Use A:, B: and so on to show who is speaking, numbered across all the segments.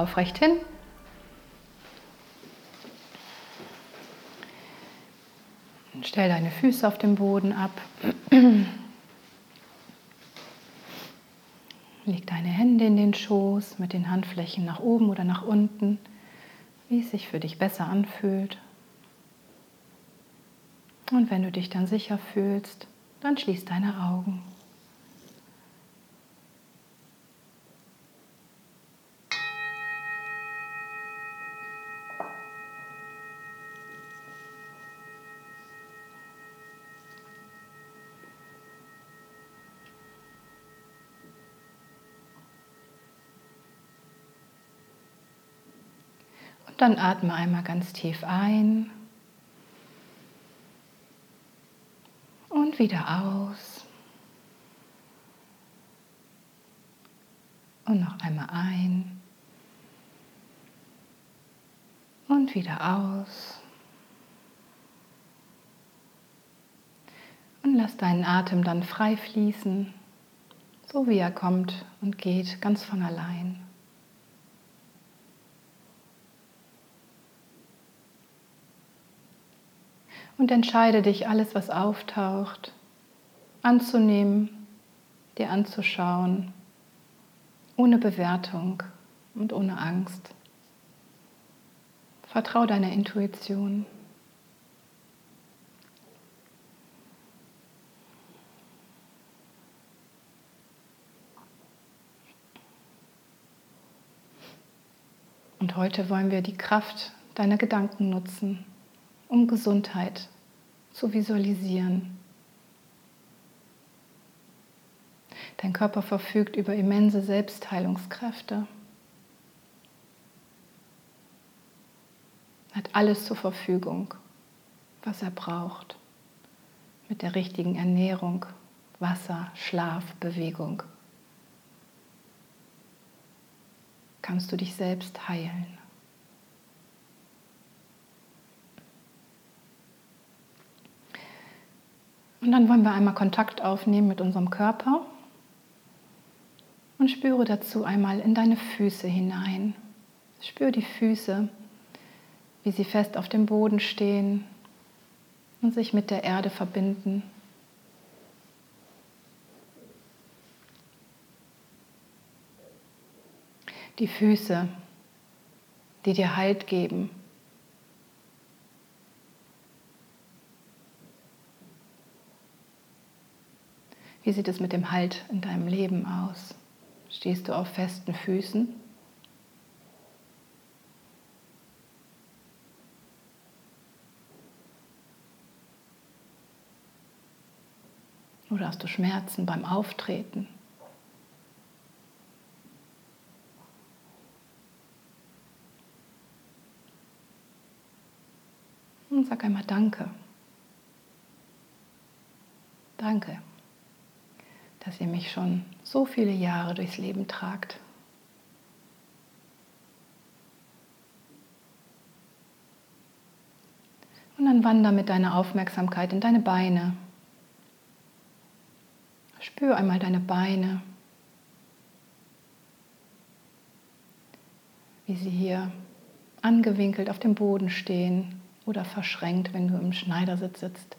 A: Aufrecht hin. Stell deine Füße auf dem Boden ab. Leg deine Hände in den Schoß mit den Handflächen nach oben oder nach unten, wie es sich für dich besser anfühlt. Und wenn du dich dann sicher fühlst, dann schließ deine Augen. Dann atme einmal ganz tief ein und wieder aus. Und noch einmal ein und wieder aus. Und lass deinen Atem dann frei fließen, so wie er kommt und geht, ganz von allein. Und entscheide dich, alles, was auftaucht, anzunehmen, dir anzuschauen, ohne Bewertung und ohne Angst. Vertrau deiner Intuition. Und heute wollen wir die Kraft deiner Gedanken nutzen um Gesundheit zu visualisieren. Dein Körper verfügt über immense Selbstheilungskräfte, hat alles zur Verfügung, was er braucht, mit der richtigen Ernährung, Wasser, Schlaf, Bewegung. Kannst du dich selbst heilen. Und dann wollen wir einmal Kontakt aufnehmen mit unserem Körper und spüre dazu einmal in deine Füße hinein. Spüre die Füße, wie sie fest auf dem Boden stehen und sich mit der Erde verbinden. Die Füße, die dir Halt geben Wie sieht es mit dem Halt in deinem Leben aus? Stehst du auf festen Füßen? Oder hast du Schmerzen beim Auftreten? Und sag einmal Danke. Danke dass ihr mich schon so viele Jahre durchs Leben tragt. Und dann wander mit deiner Aufmerksamkeit in deine Beine. Spür einmal deine Beine, wie sie hier angewinkelt auf dem Boden stehen oder verschränkt, wenn du im Schneidersitz sitzt.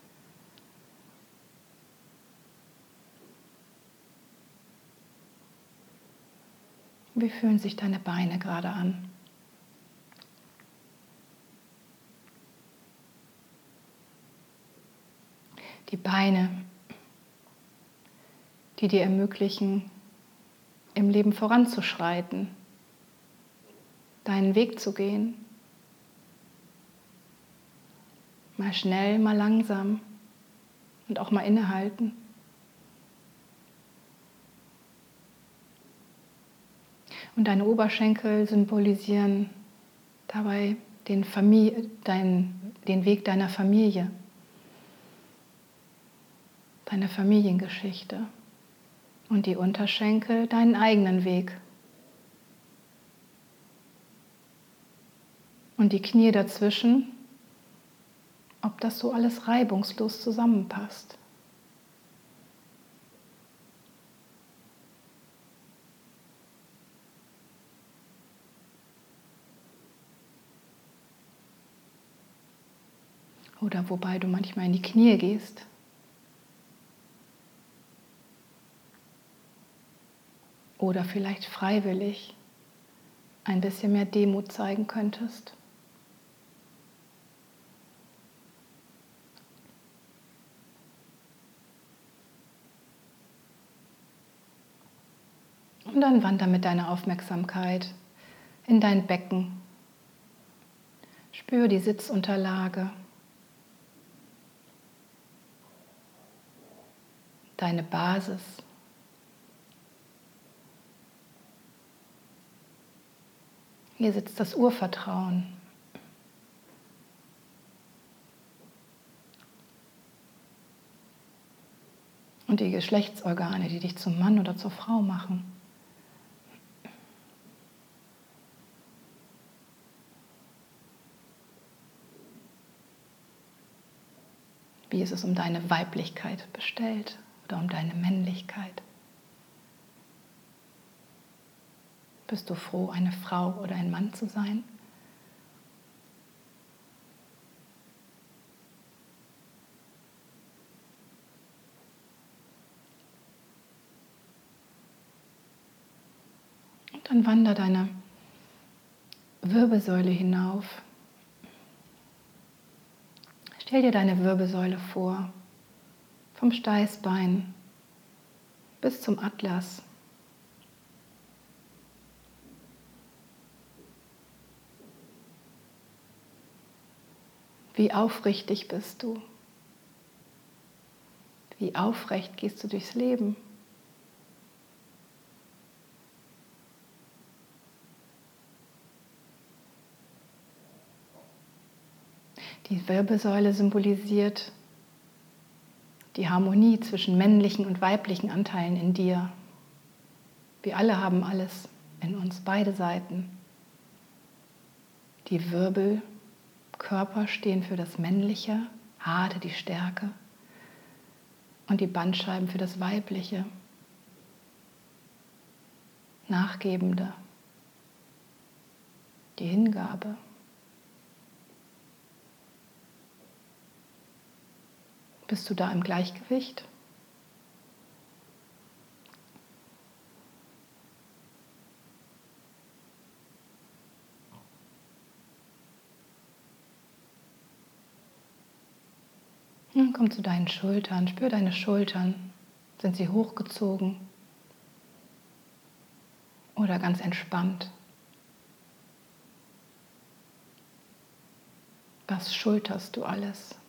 A: Wie fühlen sich deine Beine gerade an? Die Beine, die dir ermöglichen, im Leben voranzuschreiten, deinen Weg zu gehen. Mal schnell, mal langsam und auch mal innehalten. Und deine Oberschenkel symbolisieren dabei den, Familie, dein, den Weg deiner Familie, deine Familiengeschichte. Und die Unterschenkel deinen eigenen Weg. Und die Knie dazwischen, ob das so alles reibungslos zusammenpasst. Oder wobei du manchmal in die Knie gehst. Oder vielleicht freiwillig ein bisschen mehr Demut zeigen könntest. Und dann wander mit deiner Aufmerksamkeit in dein Becken. Spür die Sitzunterlage. Deine Basis. Hier sitzt das Urvertrauen. Und die Geschlechtsorgane, die dich zum Mann oder zur Frau machen. Wie ist es um deine Weiblichkeit bestellt oder um deine Männlichkeit? Bist du froh, eine Frau oder ein Mann zu sein? Und dann wander deine Wirbelsäule hinauf. Stell dir deine Wirbelsäule vor, vom Steißbein bis zum Atlas. Wie aufrichtig bist du? Wie aufrecht gehst du durchs Leben? Die Wirbelsäule symbolisiert die Harmonie zwischen männlichen und weiblichen Anteilen in dir. Wir alle haben alles in uns, beide Seiten. Die Wirbel Körper stehen für das Männliche, Haare die Stärke und die Bandscheiben für das Weibliche, Nachgebende, die Hingabe. Bist du da im Gleichgewicht? Nun komm zu deinen Schultern, spür deine Schultern. Sind sie hochgezogen oder ganz entspannt? Was schulterst du alles?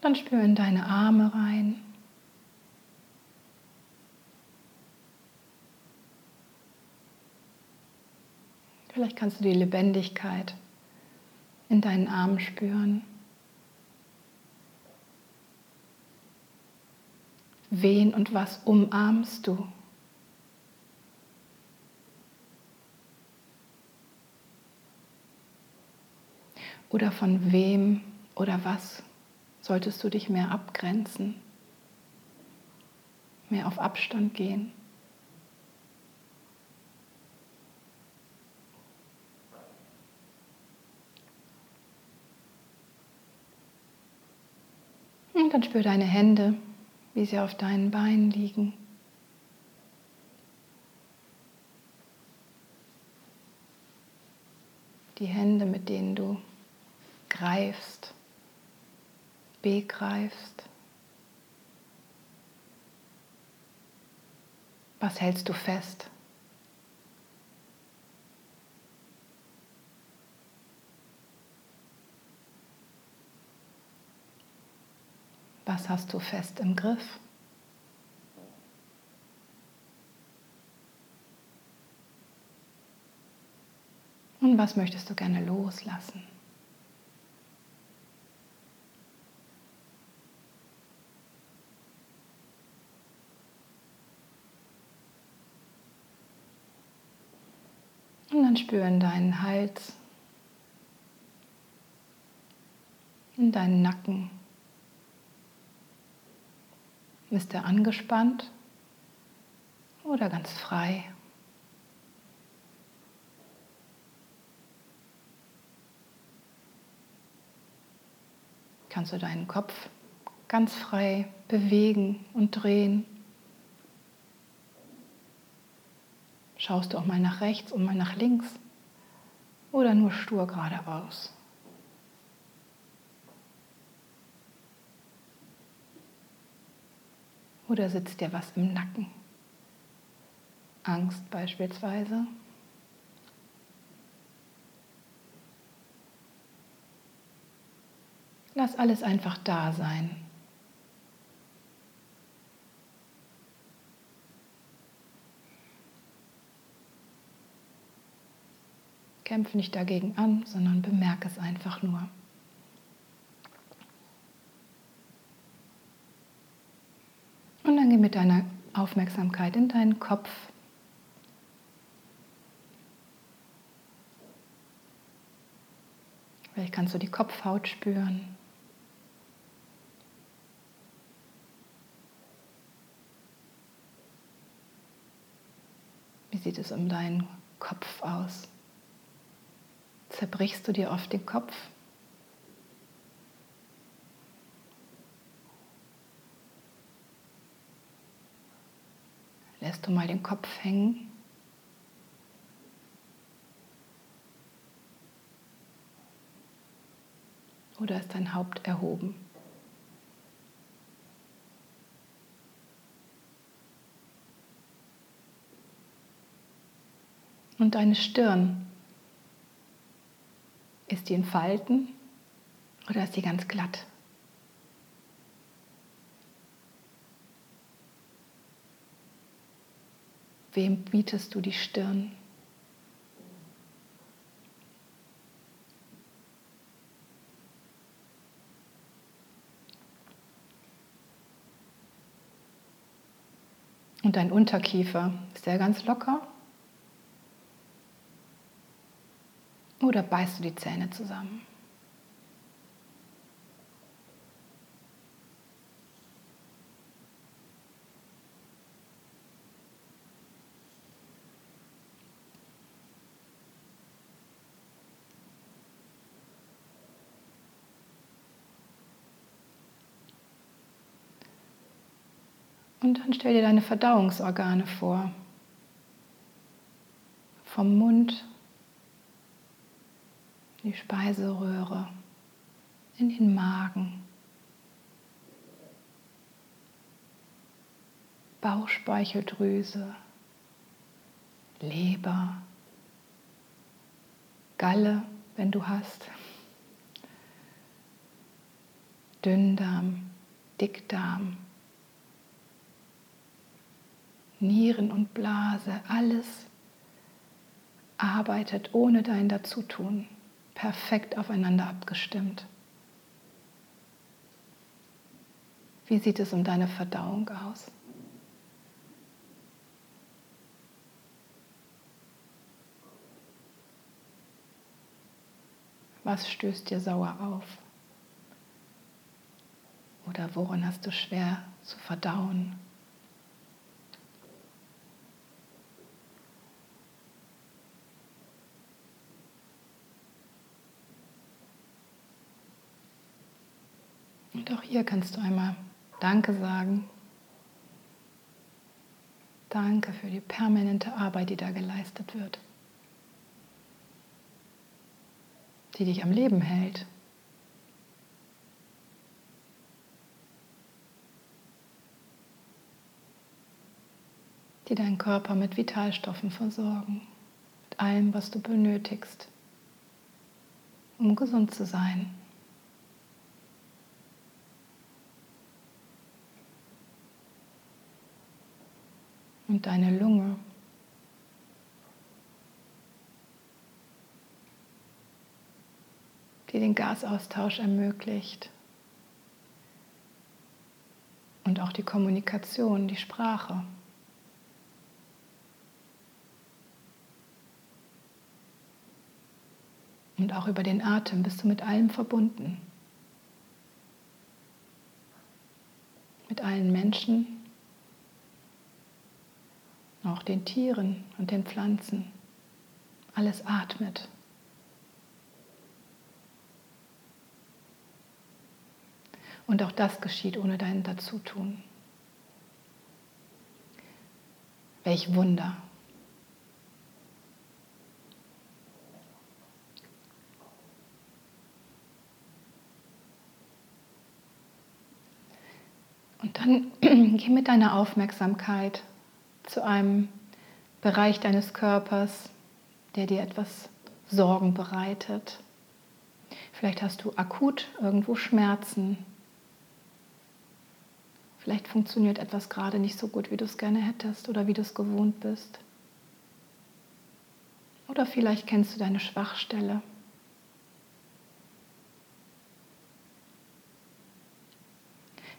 A: Dann spür in deine Arme rein. Vielleicht kannst du die Lebendigkeit in deinen Armen spüren. Wen und was umarmst du? Oder von wem oder was solltest du dich mehr abgrenzen, mehr auf Abstand gehen? Und dann spür deine Hände, wie sie auf deinen Beinen liegen. die Hände, mit denen du greifst, begreifst. Was hältst du fest? Was hast du fest im Griff? Und was möchtest du gerne loslassen? Und dann spüren deinen Hals, in deinen Nacken. Ist er angespannt oder ganz frei? Kannst du deinen Kopf ganz frei bewegen und drehen? Schaust du auch mal nach rechts und mal nach links oder nur stur geradeaus? Oder sitzt dir was im Nacken? Angst beispielsweise. Lass alles einfach da sein. Kämpf nicht dagegen an, sondern bemerke es einfach nur. Und dann geh mit deiner Aufmerksamkeit in deinen Kopf. Vielleicht kannst du die Kopfhaut spüren. Wie sieht es um deinen Kopf aus? Zerbrichst du dir oft den Kopf? Lässt du mal den Kopf hängen? Oder ist dein Haupt erhoben? Und deine Stirn, ist die in Falten oder ist die ganz glatt? Wem bietest du die Stirn? Und dein Unterkiefer, ist der ganz locker? Oder beißt du die Zähne zusammen? Und dann stell dir deine Verdauungsorgane vor. Vom Mund, die Speiseröhre, in den Magen, Bauchspeicheldrüse, Leber, Galle, wenn du hast, Dünndarm, Dickdarm, Nieren und Blase, alles arbeitet ohne dein Dazutun, perfekt aufeinander abgestimmt. Wie sieht es um deine Verdauung aus? Was stößt dir sauer auf? Oder woran hast du schwer zu verdauen? Und auch hier kannst du einmal Danke sagen. Danke für die permanente Arbeit, die da geleistet wird. die dich am Leben hält. die deinen Körper mit Vitalstoffen versorgen, mit allem, was du benötigst, um gesund zu sein. Und deine Lunge die den Gasaustausch ermöglicht. Und auch die Kommunikation, die Sprache. Und auch über den Atem bist du mit allem verbunden. Mit allen Menschen, auch den Tieren und den Pflanzen. Alles atmet. Und auch das geschieht ohne dein Dazutun. Welch Wunder. Und dann geh mit deiner Aufmerksamkeit zu einem Bereich deines Körpers, der dir etwas Sorgen bereitet. Vielleicht hast du akut irgendwo Schmerzen Vielleicht funktioniert etwas gerade nicht so gut, wie du es gerne hättest oder wie du es gewohnt bist. Oder vielleicht kennst du deine Schwachstelle.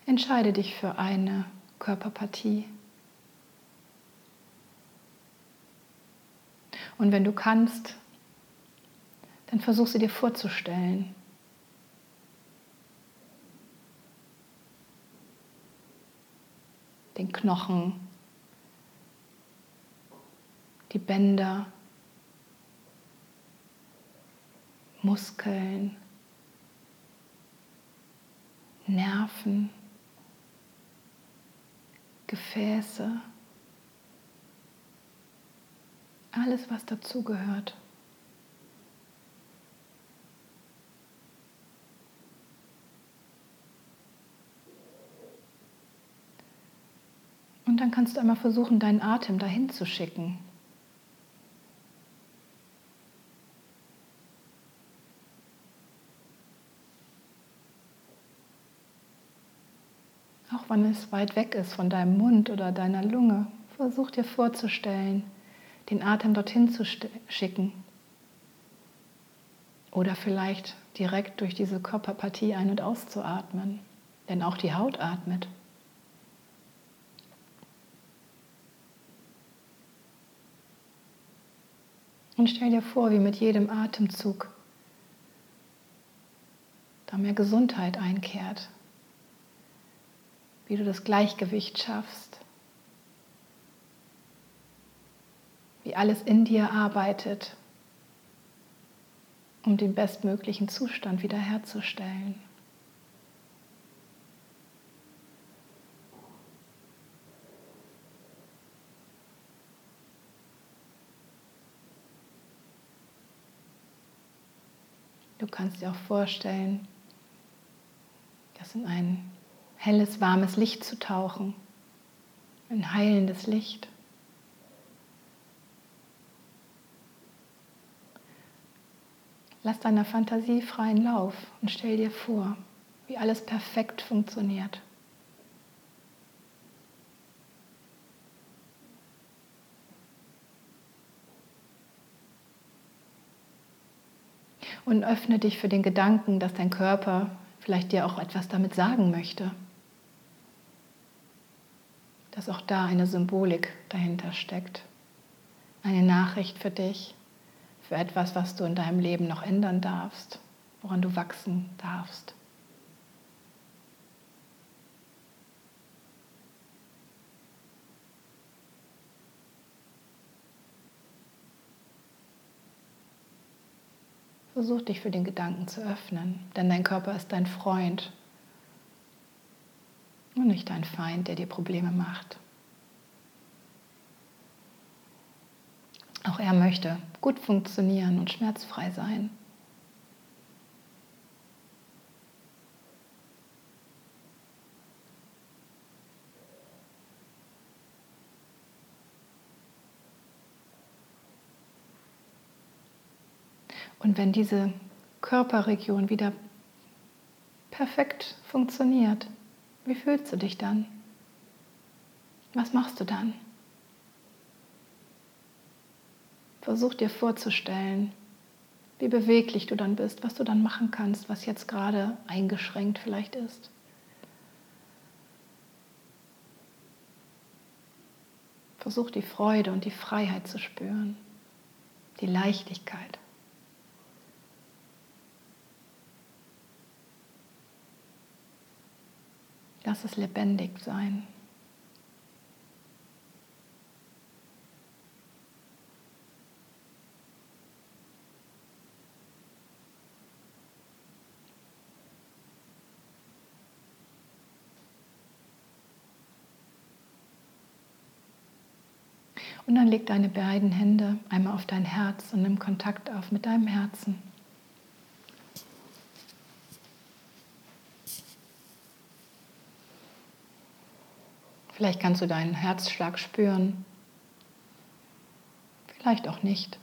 A: Entscheide dich für eine Körperpartie. Und wenn du kannst, dann versuch sie dir vorzustellen. den Knochen, die Bänder, Muskeln, Nerven, Gefäße, alles, was dazugehört. Und dann kannst du einmal versuchen, deinen Atem dahin zu schicken. Auch wenn es weit weg ist von deinem Mund oder deiner Lunge, versuch dir vorzustellen, den Atem dorthin zu schicken. Oder vielleicht direkt durch diese Körperpartie ein- und auszuatmen, denn auch die Haut atmet. Und stell dir vor, wie mit jedem Atemzug da mehr Gesundheit einkehrt, wie du das Gleichgewicht schaffst, wie alles in dir arbeitet, um den bestmöglichen Zustand wiederherzustellen. Du kannst dir auch vorstellen, das in ein helles, warmes Licht zu tauchen, ein heilendes Licht. Lass deiner Fantasie freien Lauf und stell dir vor, wie alles perfekt funktioniert. und öffne dich für den Gedanken, dass dein Körper vielleicht dir auch etwas damit sagen möchte. Dass auch da eine Symbolik dahinter steckt. Eine Nachricht für dich, für etwas, was du in deinem Leben noch ändern darfst, woran du wachsen darfst. Versuch dich für den Gedanken zu öffnen, denn dein Körper ist dein Freund und nicht dein Feind, der dir Probleme macht. auch er möchte gut funktionieren und schmerzfrei sein. Und wenn diese Körperregion wieder perfekt funktioniert, wie fühlst du dich dann? Was machst du dann? Versuch dir vorzustellen, wie beweglich du dann bist, was du dann machen kannst, was jetzt gerade eingeschränkt vielleicht ist. Versuch die Freude und die Freiheit zu spüren, die Leichtigkeit. Lass es lebendig sein. Und dann leg deine beiden Hände einmal auf dein Herz und nimm Kontakt auf mit deinem Herzen. Vielleicht kannst du deinen Herzschlag spüren, vielleicht auch nicht.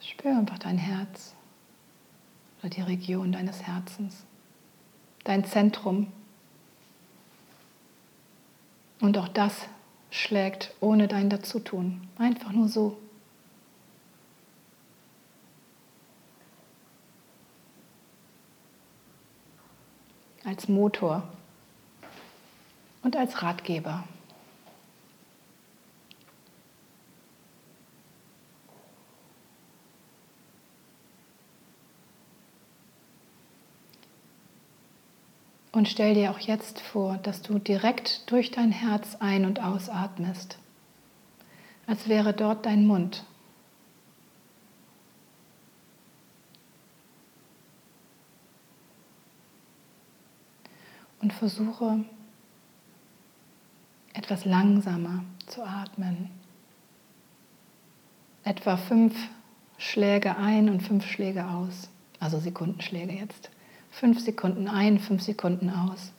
A: Spür einfach dein Herz oder die Region deines Herzens, dein Zentrum. Und auch das schlägt ohne dein Dazutun, einfach nur so. als Motor und als Ratgeber. Und stell dir auch jetzt vor, dass du direkt durch dein Herz ein- und ausatmest, als wäre dort dein Mund und versuche etwas langsamer zu atmen. Etwa fünf Schläge ein und fünf Schläge aus. Also Sekundenschläge jetzt. Fünf Sekunden ein, fünf Sekunden aus.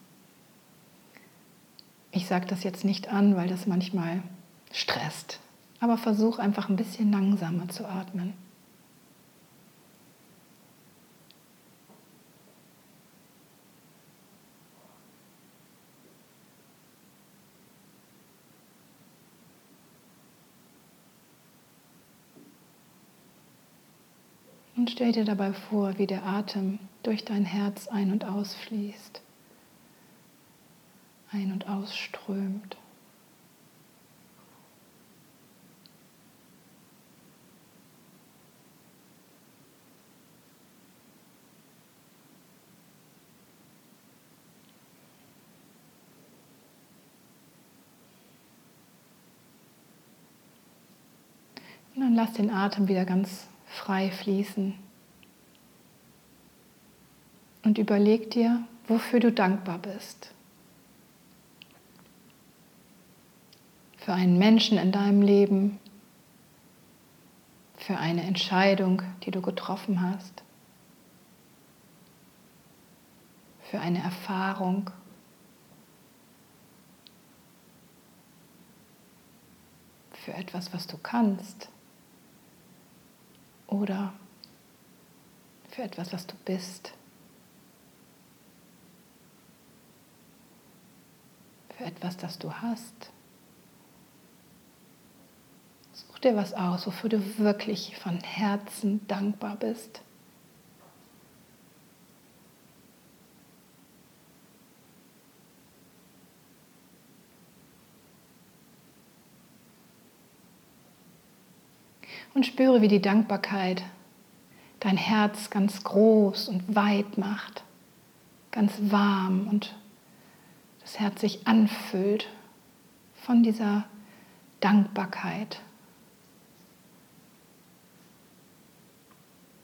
A: Ich sage das jetzt nicht an, weil das manchmal stresst. Aber versuch einfach ein bisschen langsamer zu atmen. Und stell dir dabei vor, wie der Atem durch dein Herz ein- und ausfließt, ein- und ausströmt. Dann lass den Atem wieder ganz frei fließen. Und überleg dir, wofür du dankbar bist. Für einen Menschen in deinem Leben, für eine Entscheidung, die du getroffen hast, für eine Erfahrung. Für etwas, was du kannst oder für etwas, was du bist. Für etwas, das du hast. Such dir was aus, wofür du wirklich von Herzen dankbar bist. Und spüre, wie die Dankbarkeit dein Herz ganz groß und weit macht, ganz warm und das Herz sich anfüllt von dieser Dankbarkeit.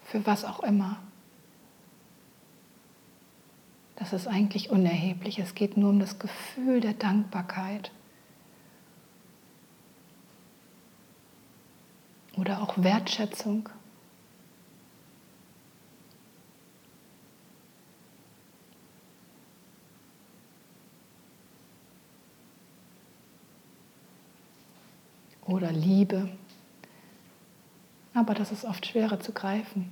A: Für was auch immer. Das ist eigentlich unerheblich. Es geht nur um das Gefühl der Dankbarkeit. Oder auch Wertschätzung. oder Liebe. Aber das ist oft schwerer zu greifen.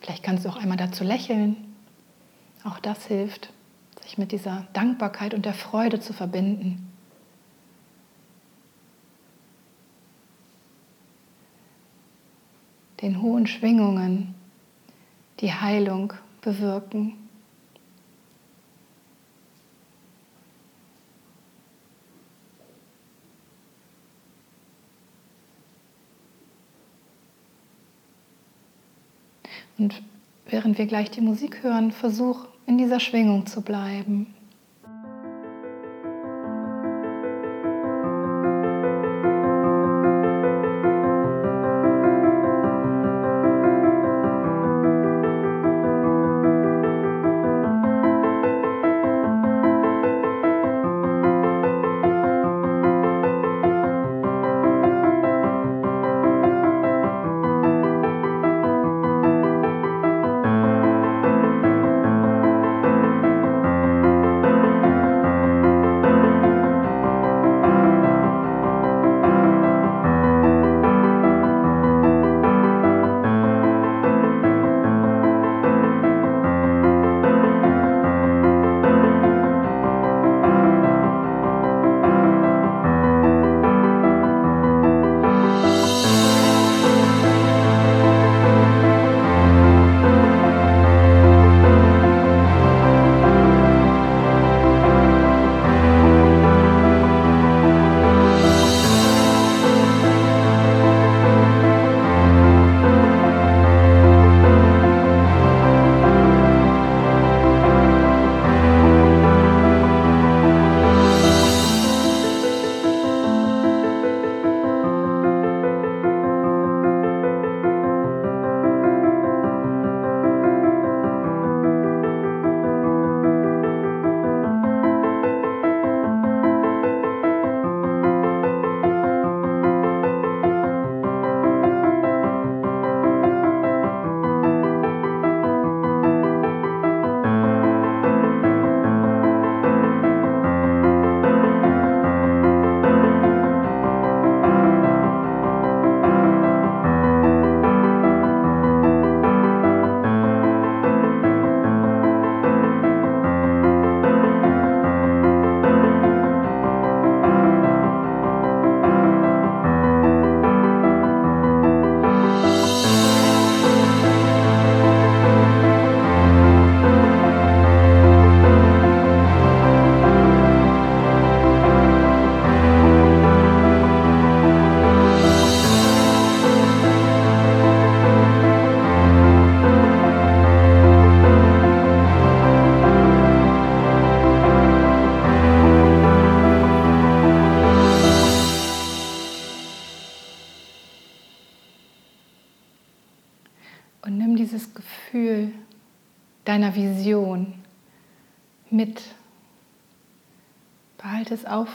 A: Vielleicht kannst du auch einmal dazu lächeln. Auch das hilft, sich mit dieser Dankbarkeit und der Freude zu verbinden. Den hohen Schwingungen, die Heilung bewirken. Und während wir gleich die Musik hören, versuch in dieser Schwingung zu bleiben.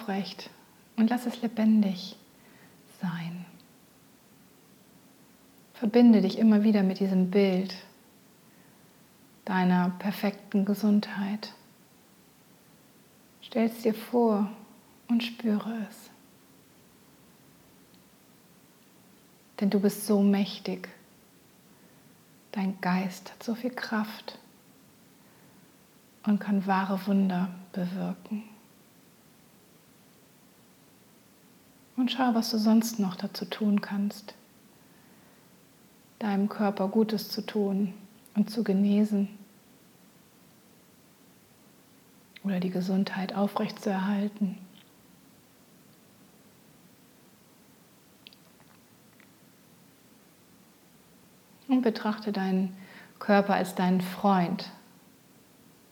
A: Aufrecht und lass es lebendig sein. Verbinde dich immer wieder mit diesem Bild deiner perfekten Gesundheit. Stell es dir vor und spüre es. Denn du bist so mächtig. Dein Geist hat so viel Kraft und kann wahre Wunder bewirken. Und schau, was du sonst noch dazu tun kannst, deinem Körper Gutes zu tun und zu genesen oder die Gesundheit aufrechtzuerhalten. Und betrachte deinen Körper als deinen Freund,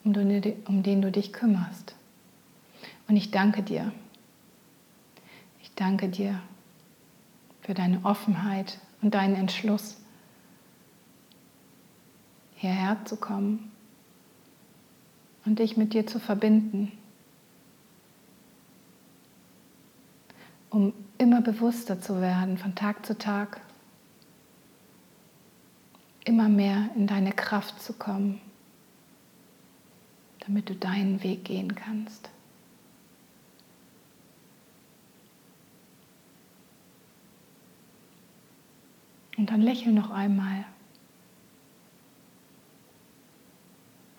A: um den du dich kümmerst. Und ich danke dir. Danke dir für deine Offenheit und deinen Entschluss, hierher zu kommen und dich mit dir zu verbinden, um immer bewusster zu werden von Tag zu Tag, immer mehr in deine Kraft zu kommen damit du deinen Weg gehen kannst. Und dann lächel noch einmal.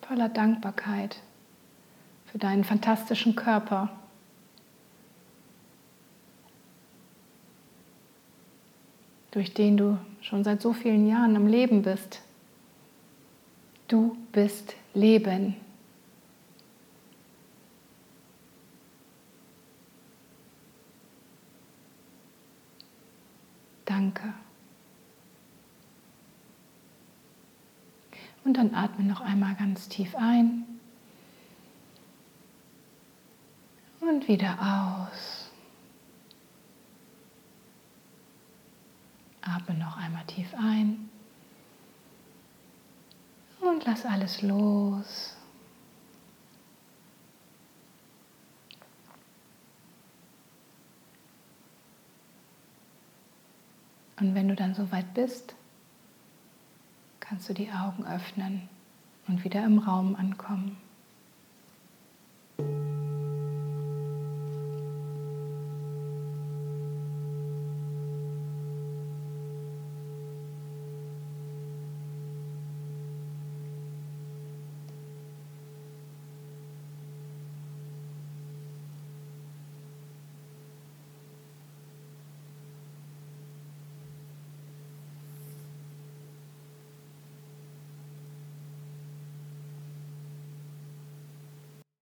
A: Voller Dankbarkeit für deinen fantastischen Körper. durch den du schon seit so vielen Jahren am Leben bist. Du bist Leben. Danke. Und dann atme noch einmal ganz tief ein und wieder aus. Atme noch einmal tief ein und lass alles los. Und wenn du dann soweit bist, kannst du die Augen öffnen und wieder im Raum ankommen.